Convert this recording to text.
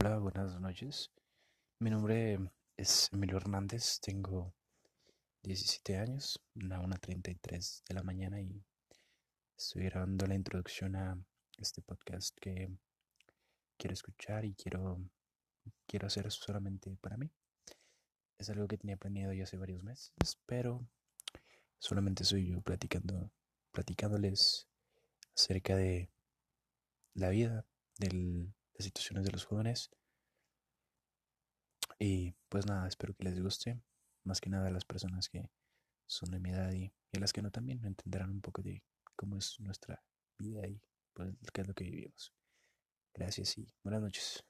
Hola, buenas noches. Mi nombre es Emilio Hernández, tengo 17 años, la 1.33 de la mañana y estoy grabando la introducción a este podcast que quiero escuchar y quiero, quiero hacer solamente para mí. Es algo que tenía planeado ya hace varios meses, pero solamente soy yo platicando, platicándoles acerca de la vida, de las situaciones de los jóvenes. Y pues nada, espero que les guste, más que nada a las personas que son de mi edad y, a las que no también entenderán un poco de cómo es nuestra vida y pues qué es lo que vivimos. Gracias y buenas noches.